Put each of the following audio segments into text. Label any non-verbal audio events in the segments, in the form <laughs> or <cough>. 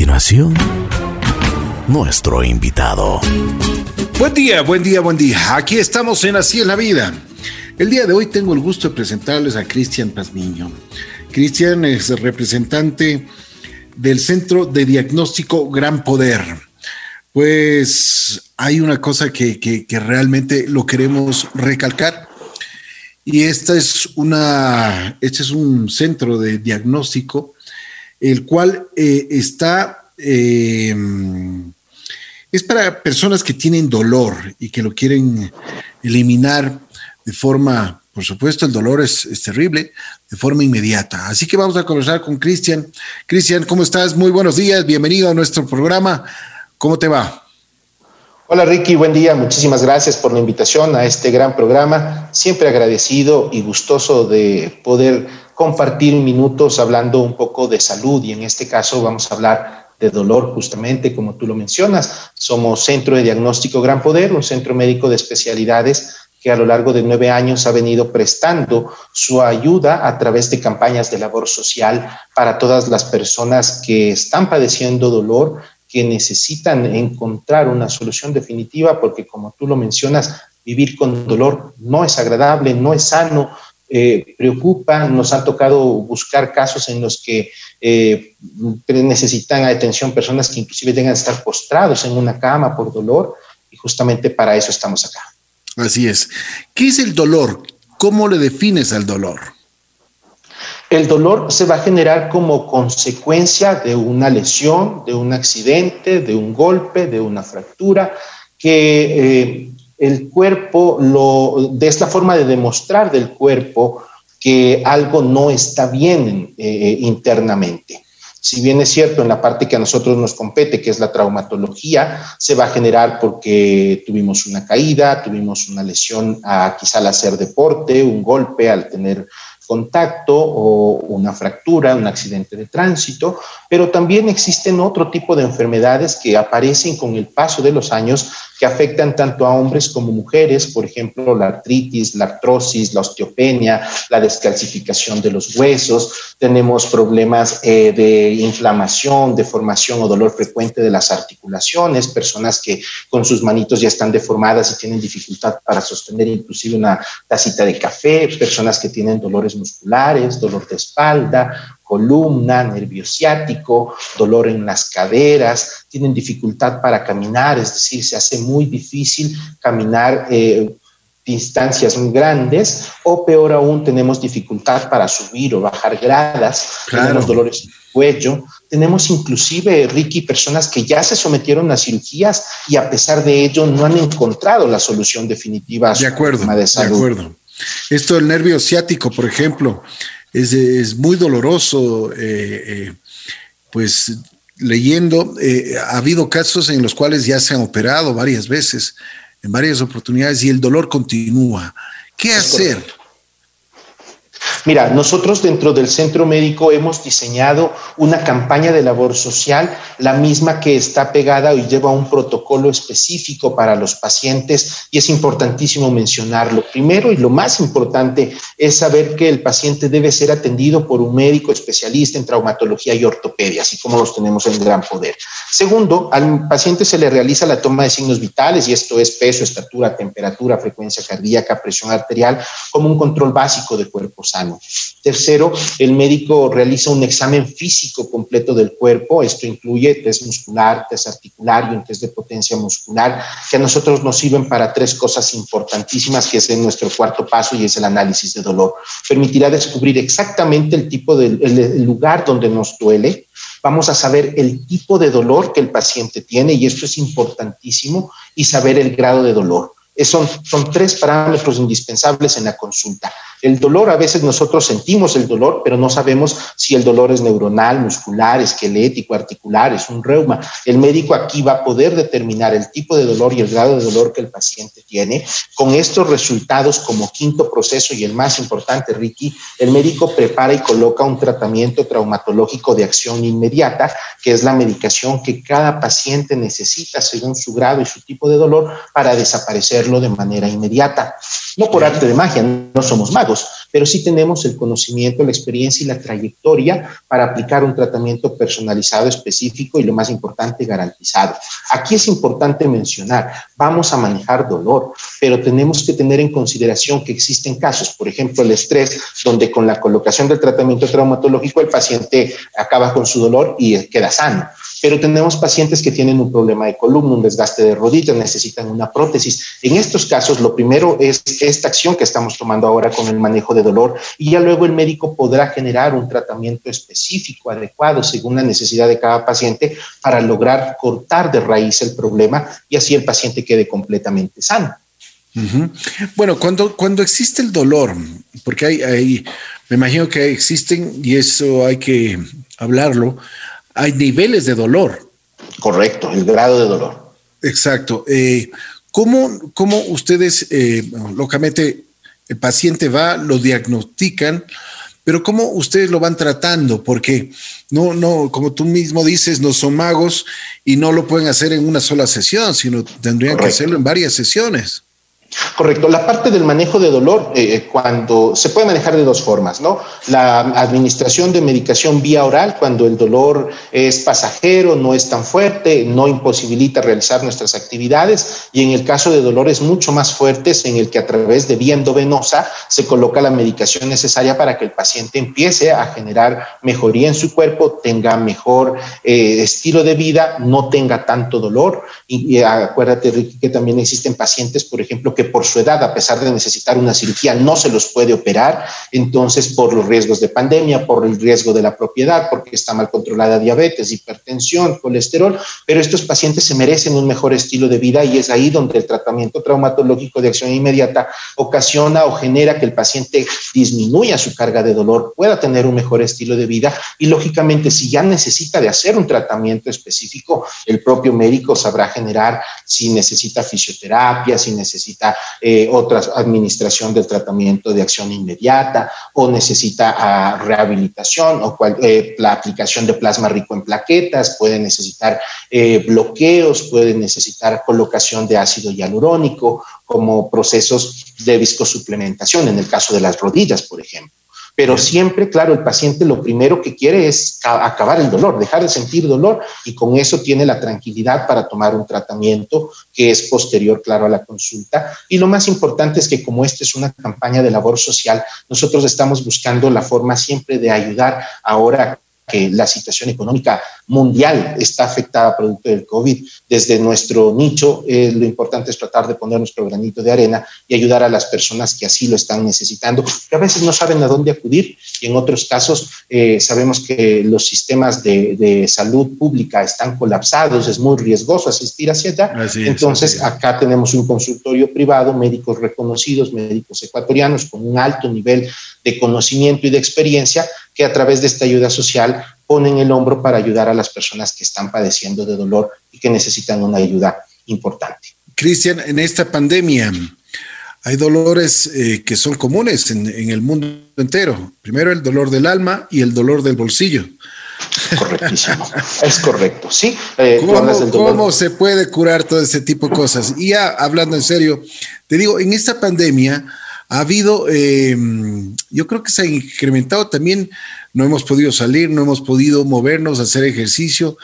continuación, nuestro invitado. Buen día, buen día, buen día. Aquí estamos en Así es la Vida. El día de hoy tengo el gusto de presentarles a Cristian Pazmiño. Cristian es representante del Centro de Diagnóstico Gran Poder. Pues hay una cosa que, que realmente lo queremos recalcar y esta es una, este es un centro de diagnóstico, el cual eh, está, eh, es para personas que tienen dolor y que lo quieren eliminar de forma, por supuesto, el dolor es, es terrible, de forma inmediata. Así que vamos a conversar con Cristian. Cristian, ¿cómo estás? Muy buenos días, bienvenido a nuestro programa. ¿Cómo te va? Hola Ricky, buen día. Muchísimas gracias por la invitación a este gran programa. Siempre agradecido y gustoso de poder compartir minutos hablando un poco de salud y en este caso vamos a hablar de dolor justamente como tú lo mencionas. Somos Centro de Diagnóstico Gran Poder, un centro médico de especialidades que a lo largo de nueve años ha venido prestando su ayuda a través de campañas de labor social para todas las personas que están padeciendo dolor que necesitan encontrar una solución definitiva porque como tú lo mencionas, vivir con dolor no es agradable, no es sano, eh, preocupa. Nos ha tocado buscar casos en los que eh, necesitan atención personas que inclusive tengan que estar postrados en una cama por dolor y justamente para eso estamos acá. Así es. ¿Qué es el dolor? ¿Cómo le defines al dolor? El dolor se va a generar como consecuencia de una lesión, de un accidente, de un golpe, de una fractura, que eh, el cuerpo lo, es la forma de demostrar del cuerpo que algo no está bien eh, internamente. Si bien es cierto en la parte que a nosotros nos compete, que es la traumatología, se va a generar porque tuvimos una caída, tuvimos una lesión a, quizá al hacer deporte, un golpe, al tener contacto o una fractura, un accidente de tránsito, pero también existen otro tipo de enfermedades que aparecen con el paso de los años que afectan tanto a hombres como mujeres, por ejemplo, la artritis, la artrosis, la osteopenia, la descalcificación de los huesos, tenemos problemas eh, de inflamación, deformación o dolor frecuente de las articulaciones, personas que con sus manitos ya están deformadas y tienen dificultad para sostener inclusive una tacita de café, personas que tienen dolores musculares, dolor de espalda, columna, nervio ciático, dolor en las caderas, tienen dificultad para caminar, es decir, se hace muy difícil caminar eh, distancias muy grandes o peor aún tenemos dificultad para subir o bajar gradas, tenemos dolores en el cuello, tenemos inclusive, Ricky, personas que ya se sometieron a cirugías y a pesar de ello no han encontrado la solución definitiva a su de acuerdo, problema de salud. De acuerdo. Esto del nervio ciático, por ejemplo, es, muy doloroso, eh, eh, pues leyendo, eh, ha habido casos en los cuales ya se han operado varias veces, en varias oportunidades, y el dolor continúa. ¿Qué hacer? Mira, nosotros dentro del centro médico hemos diseñado una campaña de labor social, la misma que está pegada y lleva un protocolo específico para los pacientes y es importantísimo mencionarlo. Primero y lo más importante es saber que el paciente debe ser atendido por un médico especialista en traumatología y ortopedia, así como los tenemos en gran poder. Segundo, al paciente se le realiza la toma de signos vitales y esto es peso, estatura, temperatura, frecuencia cardíaca, presión arterial, como un control básico de cuerpo sano. Tercero, el médico realiza un examen físico completo del cuerpo. Esto incluye test muscular, test articular y un test de potencia muscular, que a nosotros nos sirven para tres cosas importantísimas, que es nuestro cuarto paso y es el análisis de dolor. Permitirá descubrir exactamente el tipo de lugar donde nos duele, vamos a saber el tipo de dolor que el paciente tiene y esto es importantísimo y saber el grado de dolor. Son, son tres parámetros indispensables en la consulta. El dolor, a veces nosotros sentimos el dolor, pero no sabemos si el dolor es neuronal, muscular, esquelético, articular, es un reuma. El médico aquí va a poder determinar el tipo de dolor y el grado de dolor que el paciente tiene. Con estos resultados como quinto proceso y el más importante, Ricky, el médico prepara y coloca un tratamiento traumatológico de acción inmediata, que es la medicación que cada paciente necesita según su grado y su tipo de dolor para desaparecerlo de manera inmediata. No por arte de magia, no somos magos pero sí tenemos el conocimiento, la experiencia y la trayectoria para aplicar un tratamiento personalizado, específico y lo más importante, garantizado. Aquí es importante mencionar, vamos a manejar dolor, pero tenemos que tener en consideración que existen casos, por ejemplo, el estrés, donde con la colocación del tratamiento traumatológico el paciente acaba con su dolor y queda sano pero tenemos pacientes que tienen un problema de columna, un desgaste de rodillas, necesitan una prótesis. En estos casos, lo primero es esta acción que estamos tomando ahora con el manejo de dolor y ya luego el médico podrá generar un tratamiento específico, adecuado, según la necesidad de cada paciente, para lograr cortar de raíz el problema y así el paciente quede completamente sano. Bueno, cuando, cuando existe el dolor, porque hay, me imagino que existen, y eso hay que hablarlo, hay niveles de dolor. Correcto, el grado de dolor. Exacto. Eh, ¿cómo, ustedes, eh, lógicamente, el paciente va, lo diagnostican, pero cómo ustedes lo van tratando? Porque no, no, como tú mismo dices, no son magos y no lo pueden hacer en una sola sesión, sino tendrían que hacerlo en varias sesiones. Correcto. La parte del manejo de dolor, eh, eh, cuando se puede manejar de dos formas, ¿no? La administración de medicación vía oral, cuando el dolor es pasajero, no es tan fuerte, no imposibilita realizar nuestras actividades, y en el caso de dolores mucho más fuertes, en el que a través de vía endovenosa se coloca la medicación necesaria para que el paciente empiece a generar mejoría en su cuerpo, tenga mejor eh, estilo de vida, no tenga tanto dolor. Y, y acuérdate, Ricky, que también existen pacientes, por ejemplo, que por su edad, a pesar de necesitar una cirugía, no se los puede operar. Entonces, por los riesgos de pandemia, por el riesgo de la propiedad, porque está mal controlada diabetes, hipertensión, colesterol, pero estos pacientes se merecen un mejor estilo de vida y es ahí donde el tratamiento traumatológico de acción inmediata ocasiona o genera que el paciente disminuya su carga de dolor, pueda tener un mejor estilo de vida y lógicamente si ya necesita de hacer un tratamiento específico, el propio médico sabrá generar si necesita fisioterapia, si necesita eh, otra administración del tratamiento de acción inmediata o necesita ah, rehabilitación o eh, la aplicación de plasma rico en plaquetas, puede necesitar eh, bloqueos, puede necesitar colocación de ácido hialurónico como procesos de viscosuplementación en el caso de las rodillas, por ejemplo. Pero siempre, claro, el paciente lo primero que quiere es acabar el dolor, dejar de sentir dolor y con eso tiene la tranquilidad para tomar un tratamiento que es posterior, claro, a la consulta. Y lo más importante es que como esta es una campaña de labor social, nosotros estamos buscando la forma siempre de ayudar ahora que la situación económica mundial está afectada producto del COVID. Desde nuestro nicho, eh, lo importante es tratar de poner nuestro granito de arena y ayudar a las personas que así lo están necesitando, que a veces no saben a dónde acudir y en otros casos eh, sabemos que los sistemas de, de, salud pública están colapsados, es muy riesgoso asistir hacia allá. Entonces, acá tenemos un consultorio privado, médicos reconocidos, médicos ecuatorianos con un alto nivel de conocimiento y de experiencia que a través de esta ayuda social ponen el hombro para ayudar a las personas que están padeciendo de dolor y que necesitan una ayuda importante. Cristian, en esta pandemia hay dolores eh, que son comunes en, el mundo entero. Primero el dolor del alma y el dolor del bolsillo. Correctísimo. <laughs> es correcto, sí. Eh, ¿Cómo, se puede curar todo ese tipo de cosas? Y ya hablando en serio, te digo, en esta pandemia ha habido, eh, yo creo que se ha incrementado también, no hemos podido salir, no hemos podido movernos, hacer ejercicio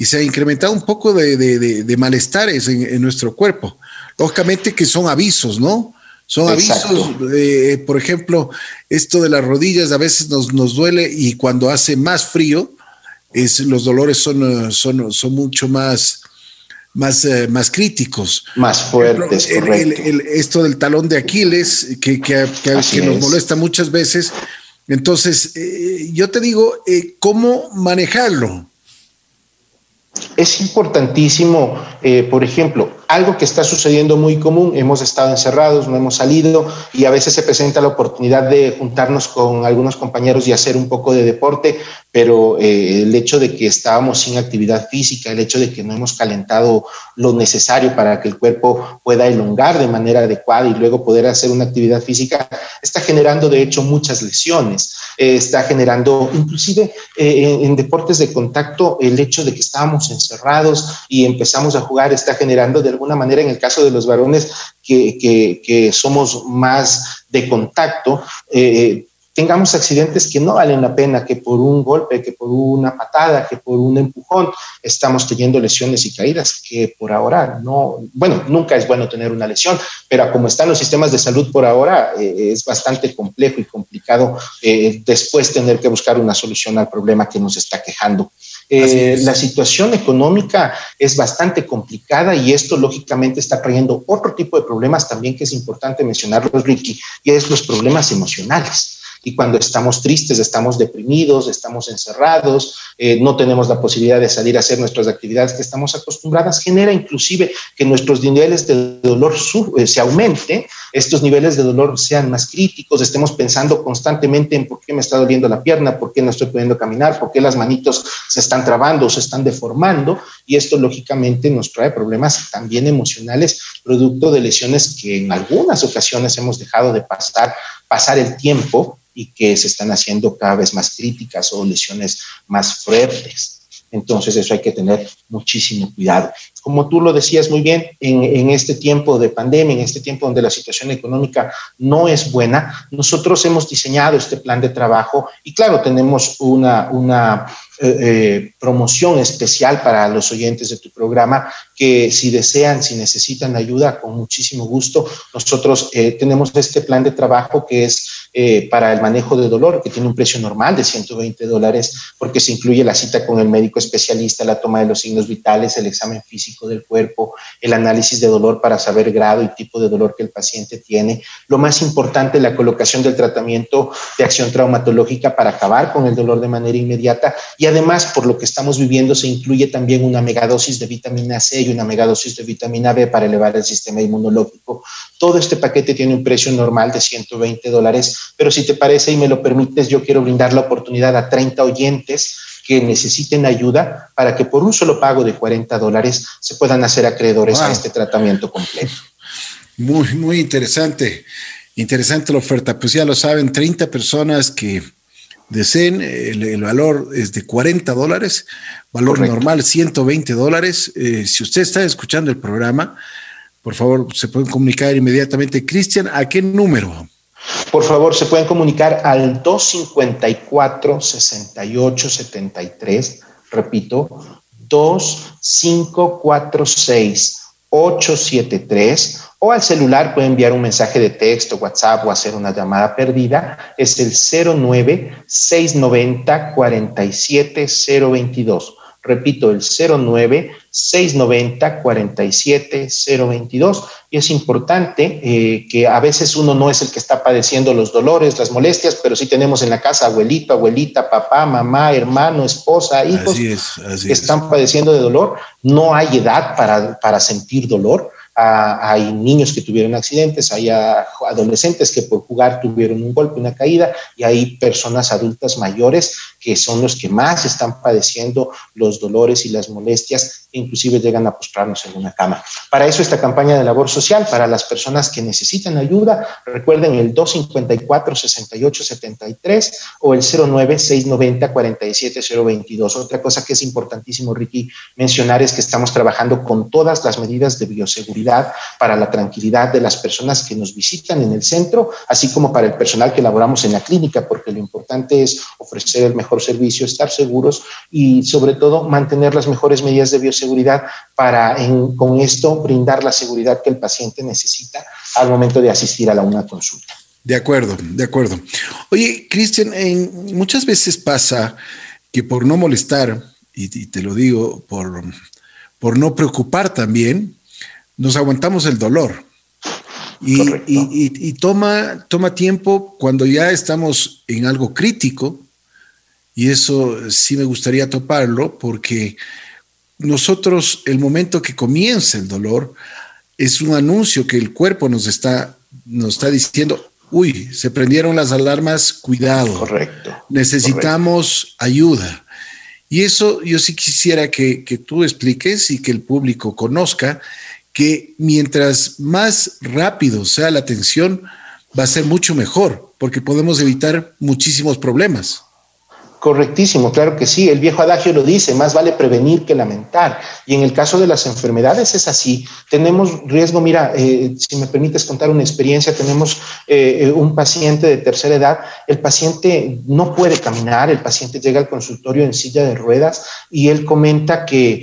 y se ha incrementado un poco de, malestares en, nuestro cuerpo. Lógicamente que son avisos, ¿no? Son avisos, eh, por ejemplo, esto de las rodillas a veces nos, nos duele y cuando hace más frío, es, los dolores son, son, son mucho más, más, eh, más críticos. Más fuertes, esto del talón de Aquiles, que, que, nos molesta muchas veces. Entonces, eh, yo te digo, eh, ¿cómo manejarlo? Es importantísimo, por ejemplo, algo que está sucediendo muy común, hemos estado encerrados, no hemos salido y a veces se presenta la oportunidad de juntarnos con algunos compañeros y hacer un poco de deporte, pero eh, el hecho de que estábamos sin actividad física, el hecho de que no hemos calentado lo necesario para que el cuerpo pueda elongar de manera adecuada y luego poder hacer una actividad física, está generando de hecho muchas lesiones, eh, está generando inclusive eh, en deportes de contacto el hecho de que estábamos encerrados y empezamos a jugar está generando de alguna manera en el caso de los varones que, somos más de contacto, eh, tengamos accidentes que no valen la pena, que por un golpe, que por una patada, que por un empujón, estamos teniendo lesiones y caídas, que por ahora no, bueno, nunca es bueno tener una lesión, pero como están los sistemas de salud por ahora, eh, es bastante complejo y complicado eh, después tener que buscar una solución al problema que nos está quejando. Eh, la situación económica es bastante complicada y esto lógicamente está trayendo otro tipo de problemas también que es importante mencionarlos, Ricky, y es los problemas emocionales y cuando estamos tristes, estamos deprimidos, estamos encerrados, eh, no tenemos la posibilidad de salir a hacer nuestras actividades que estamos acostumbradas, genera inclusive que nuestros niveles de dolor eh, se aumenten, estos niveles de dolor sean más críticos, estemos pensando constantemente en por qué me está doliendo la pierna, por qué no estoy pudiendo caminar, por qué las manitos se están trabando o se están deformando y esto lógicamente nos trae problemas también emocionales producto de lesiones que en algunas ocasiones hemos dejado de pasar, pasar el tiempo y que se están haciendo cada vez más críticas o lesiones más fuertes. Entonces eso hay que tener muchísimo cuidado. Como tú lo decías muy bien, en, este tiempo de pandemia, en este tiempo donde la situación económica no es buena, nosotros hemos diseñado este plan de trabajo y claro, tenemos una, eh, eh, promoción especial para los oyentes de tu programa, que si desean, si necesitan ayuda, con muchísimo gusto, nosotros eh, tenemos este plan de trabajo que es para el manejo de dolor, que tiene un precio normal de 120 dólares, porque se incluye la cita con el médico especialista, la toma de los signos vitales, el examen físico del cuerpo, el análisis de dolor para saber grado y tipo de dolor que el paciente tiene. Lo más importante, la colocación del tratamiento de acción traumatológica para acabar con el dolor de manera inmediata y además, por lo que estamos viviendo, se incluye también una megadosis de vitamina C y una megadosis de vitamina B para elevar el sistema inmunológico. Todo este paquete tiene un precio normal de 120 dólares, pero si te parece y me lo permites, yo quiero brindar la oportunidad a 30 oyentes que necesiten ayuda para que por un solo pago de 40 dólares se puedan hacer acreedores a este tratamiento completo. Muy, muy interesante. Interesante la oferta. Pues ya lo saben, 30 personas que deseen, el, valor es de 40 dólares, valor normal 120 dólares. Eh, si usted está escuchando el programa, por favor, se pueden comunicar inmediatamente. Cristian, ¿a qué número? Por favor, se pueden comunicar al 254-6873, repito, 2546-873 o al celular puede enviar un mensaje de texto, WhatsApp o hacer una llamada perdida. Es el 09 690 47022. Repito, el 09 690 47022. Y es importante eh, que a veces uno no es el que está padeciendo los dolores, las molestias, pero sí tenemos en la casa abuelito, abuelita, papá, mamá, hermano, esposa, hijos que están padeciendo de dolor. No hay edad para, para sentir dolor hay niños que tuvieron accidentes, hay adolescentes que por jugar tuvieron un golpe, una caída, y hay personas adultas mayores que son los que más están padeciendo los dolores y las molestias, e inclusive llegan a postrarnos en una cama. Para eso esta campaña de labor social, para las personas que necesitan ayuda, recuerden el 254-6873 o el 09-690-47022. Otra cosa que es importantísimo, Ricky, mencionar es que estamos trabajando con todas las medidas de bioseguridad para la tranquilidad de las personas que nos visitan en el centro, así como para el personal que laboramos en la clínica, porque lo importante es ofrecer el mejor servicio, estar seguros y sobre todo mantener las mejores medidas de bioseguridad para con esto brindar la seguridad que el paciente necesita al momento de asistir a la una consulta. De acuerdo, de acuerdo. Oye, Cristian, muchas veces pasa que por no molestar, y, te lo digo, por, por no preocupar también, nos aguantamos el dolor. Y, toma, toma tiempo cuando ya estamos en algo crítico, y eso sí me gustaría toparlo, porque nosotros, el momento que comienza el dolor, es un anuncio que el cuerpo nos está, nos está diciendo, uy, se prendieron las alarmas, cuidado. Correcto. Necesitamos ayuda. Y eso yo sí quisiera que, que, tú expliques y que el público conozca que mientras más rápido sea la atención, va a ser mucho mejor, porque podemos evitar muchísimos problemas. Correctísimo, claro que sí. El viejo adagio lo dice, más vale prevenir que lamentar. Y en el caso de las enfermedades es así. Tenemos riesgo, mira, eh, si me permites contar una experiencia, tenemos eh, eh, un paciente de tercera edad, el paciente no puede caminar, el paciente llega al consultorio en silla de ruedas y él comenta que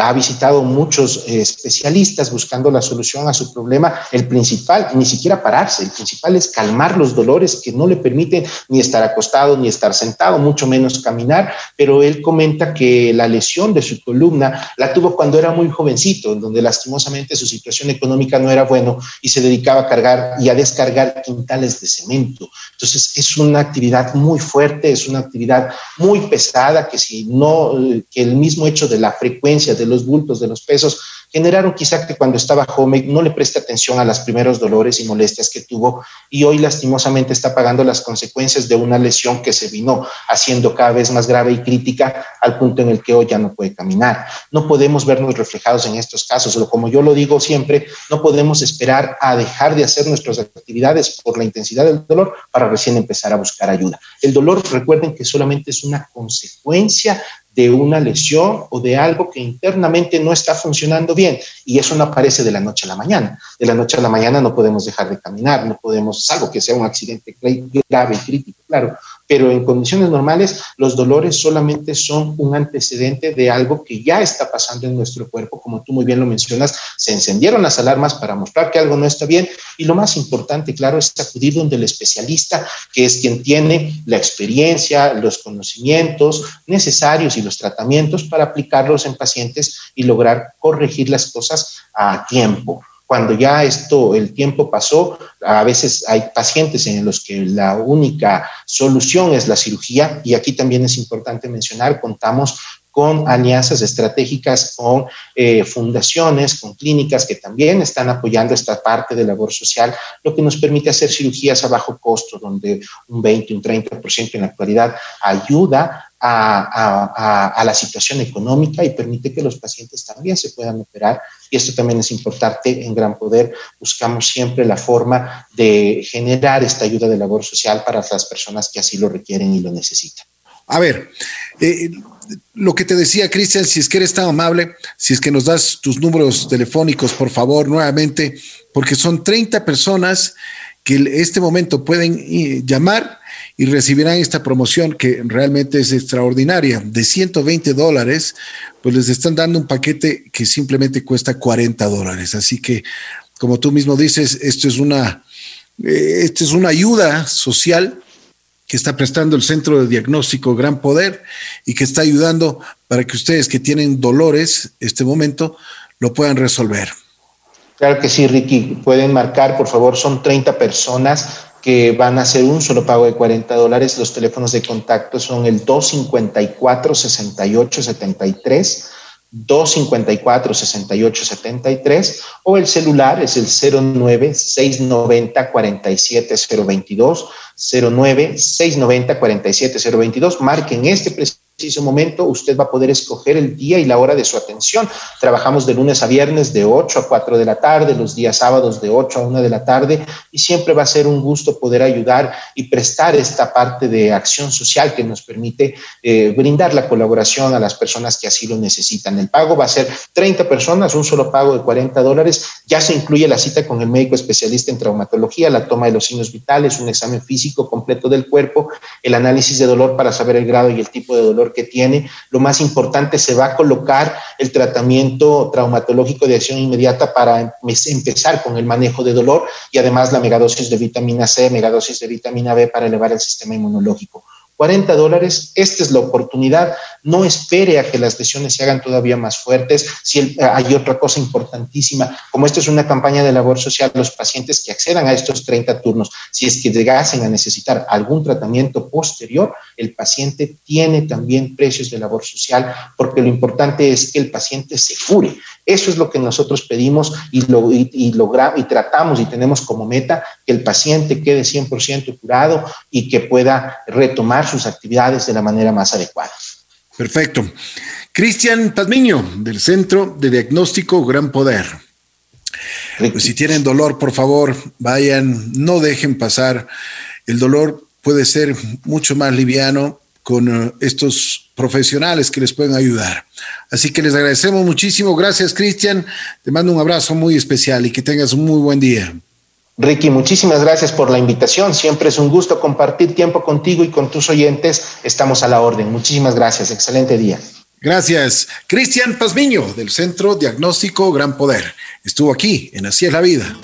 ha visitado muchos especialistas buscando la solución a su problema. El principal, ni siquiera pararse, el principal es calmar los dolores que no le permiten ni estar acostado ni estar sentado, mucho menos caminar, pero él comenta que la lesión de su columna la tuvo cuando era muy jovencito, en donde lastimosamente su situación económica no era bueno y se dedicaba a cargar y a descargar quintales de cemento. Entonces es una actividad muy fuerte, es una actividad muy pesada que si no, que el mismo hecho de la frecuencia de los bultos, de los pesos, generaron quizá que cuando estaba joven no le preste atención a los primeros dolores y molestias que tuvo y hoy lastimosamente está pagando las consecuencias de una lesión que se vino haciendo cada vez más grave y crítica al punto en el que hoy ya no puede caminar. No podemos vernos reflejados en estos casos, o como yo lo digo siempre, no podemos esperar a dejar de hacer nuestras actividades por la intensidad del dolor para recién empezar a buscar ayuda. El dolor, recuerden que solamente es una consecuencia de una lesión o de algo que internamente no está funcionando bien. Y eso no aparece de la noche a la mañana. De la noche a la mañana no podemos dejar de caminar, no podemos, salvo que sea un accidente grave, crítico, claro, pero en condiciones normales los dolores solamente son un antecedente de algo que ya está pasando en nuestro cuerpo, como tú muy bien lo mencionas, se encendieron las alarmas para mostrar que algo no está bien. Y lo más importante, claro, es acudir donde el especialista, que es quien tiene la experiencia, los conocimientos necesarios y los tratamientos para aplicarlos en pacientes y lograr corregir las cosas a tiempo cuando ya esto, el tiempo pasó, a veces hay pacientes en los que la única solución es la cirugía y aquí también es importante mencionar, contamos con alianzas estratégicas con eh, fundaciones, con clínicas que también están apoyando esta parte de labor social, lo que nos permite hacer cirugías a bajo costo, donde un 20, un 30% en la actualidad ayuda a, a, la situación económica y permite que los pacientes también se puedan operar. Y esto también es importante en Gran Poder. Buscamos siempre la forma de generar esta ayuda de labor social para las personas que así lo requieren y lo necesitan. A ver, eh, lo que te decía, Cristian, si es que eres tan amable, si es que nos das tus números telefónicos, por favor, nuevamente, porque son 30 personas que en este momento pueden eh, llamar y recibirán esta promoción que realmente es extraordinaria, de 120 dólares, pues les están dando un paquete que simplemente cuesta 40 dólares. Así que, como tú mismo dices, esto es una, eh, esto es una ayuda social que está prestando el Centro de Diagnóstico Gran Poder y que está ayudando para que ustedes que tienen dolores este momento lo puedan resolver. Claro que sí, Ricky. Pueden marcar, por favor, son 30 personas que van a hacer un solo pago de 40 dólares. Los teléfonos de contacto son el 254-6873 254-6873 o el celular es el 09-690-47022, 09-690-47022. Marquen este preciso momento, usted va a poder escoger el día y la hora de su atención. Trabajamos de lunes a viernes de 8 a 4 de la tarde, los días sábados de 8 a 1 de la tarde y siempre va a ser un gusto poder ayudar y prestar esta parte de acción social que nos permite eh, brindar la colaboración a las personas que así lo necesitan. El pago va a ser 30 personas, un solo pago de 40 dólares. Ya se incluye la cita con el médico especialista en traumatología, la toma de los signos vitales, un examen físico completo del cuerpo, el análisis de dolor para saber el grado y el tipo de dolor que tiene. Lo más importante, se va a colocar el tratamiento traumatológico de acción inmediata para empezar con el manejo de dolor y además la megadosis de vitamina C, megadosis de vitamina B para elevar el sistema inmunológico. 40 dólares, esta es la oportunidad. No espere a que las lesiones se hagan todavía más fuertes. Si eh, hay otra cosa importantísima, como esto es una campaña de labor social, los pacientes que accedan a estos 30 turnos, si es que llegasen a necesitar algún tratamiento posterior, el paciente tiene también precios de labor social, porque lo importante es que el paciente se cure. Eso es lo que nosotros pedimos y, lo, y, logramos y tratamos y tenemos como meta que el paciente quede 100% curado y que pueda retomar sus actividades de la manera más adecuada. Perfecto. Cristian Pazmiño, del Centro de Diagnóstico Gran Poder. Pues si tienen dolor, por favor, vayan, no dejen pasar. El dolor puede ser mucho más liviano con eh, estos profesionales que les pueden ayudar. Así que les agradecemos muchísimo. Gracias, Cristian. Te mando un abrazo muy especial y que tengas un muy buen día. Ricky, muchísimas gracias por la invitación. Siempre es un gusto compartir tiempo contigo y con tus oyentes. Estamos a la orden. Muchísimas gracias. Excelente día. Gracias. Cristian Pazmiño, del Centro Diagnóstico Gran Poder. Estuvo aquí en Así es la Vida.